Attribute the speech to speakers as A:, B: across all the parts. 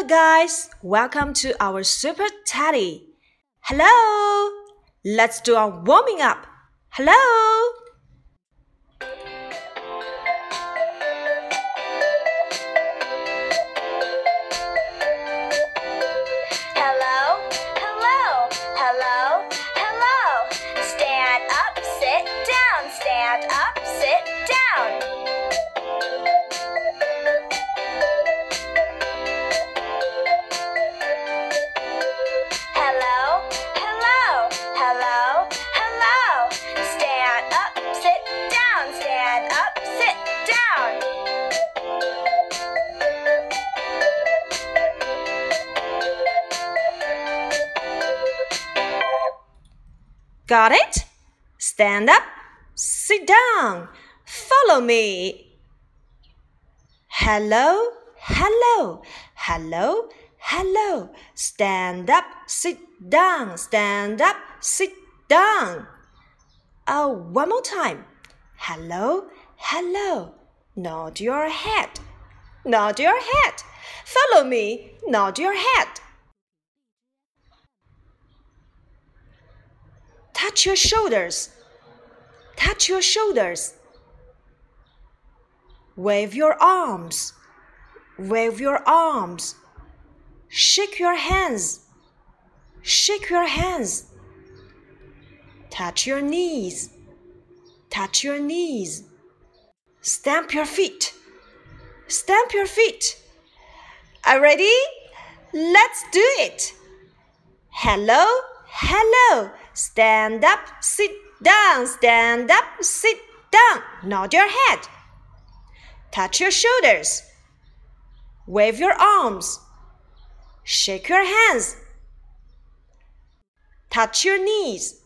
A: Hello, guys. Welcome to our Super Teddy. Hello. Let's do our warming up. Hello. Got it? Stand up, sit down, follow me. Hello, hello, hello, hello. Stand up, sit down, stand up, sit down. Oh, one more time. Hello, hello. Nod your head. Nod your head. Follow me. Nod your head. Touch your shoulders. Touch your shoulders. Wave your arms. Wave your arms. Shake your hands. Shake your hands. Touch your knees. Touch your knees. Stamp your feet. Stamp your feet. Are ready? Let's do it. Hello, hello. Stand up, sit down, stand up, sit down. Nod your head. Touch your shoulders. Wave your arms. Shake your hands. Touch your knees.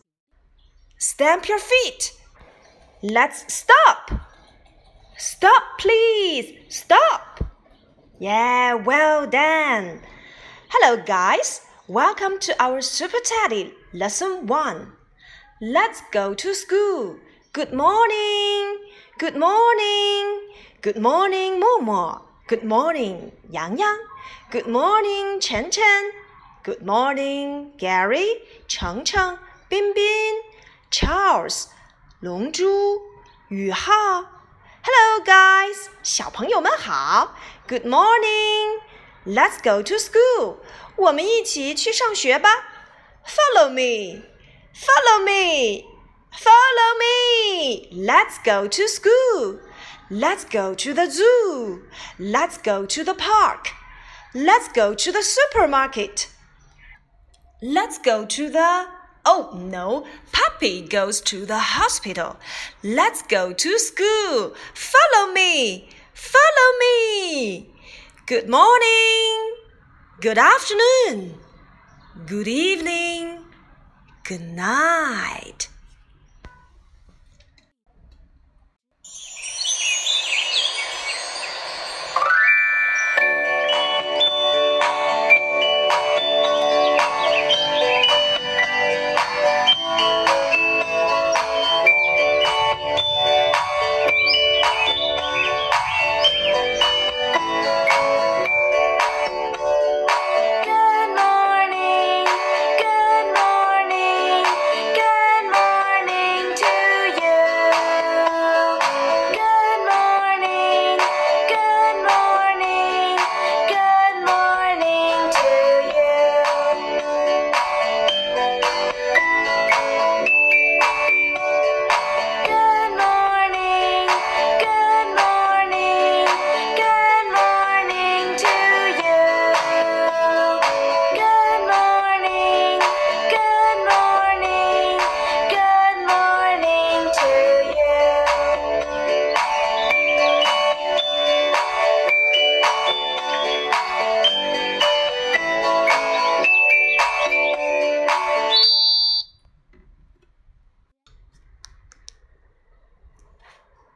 A: Stamp your feet. Let's stop. Stop, please. Stop. Yeah, well done. Hello, guys. Welcome to our Super Teddy Lesson 1. Let's go to school. Good morning. Good morning. Good morning, Momo. Good morning, Yang Yang. Good morning, Chen Chen. Good morning, Gary, Cheng Cheng, Bin Bin, Charles, 龙珠，宇浩。Hello, guys，小朋友们好。Good morning. Let's go to school. 我们一起去上学吧。 Follow me. Follow me. Follow me. Let's go to school. Let's go to the zoo. Let's go to the park. Let's go to the supermarket. Let's go to the. Oh no, Puppy goes to the hospital. Let's go to school. Follow me. Follow me. Good morning. Good afternoon. Good evening. Good night.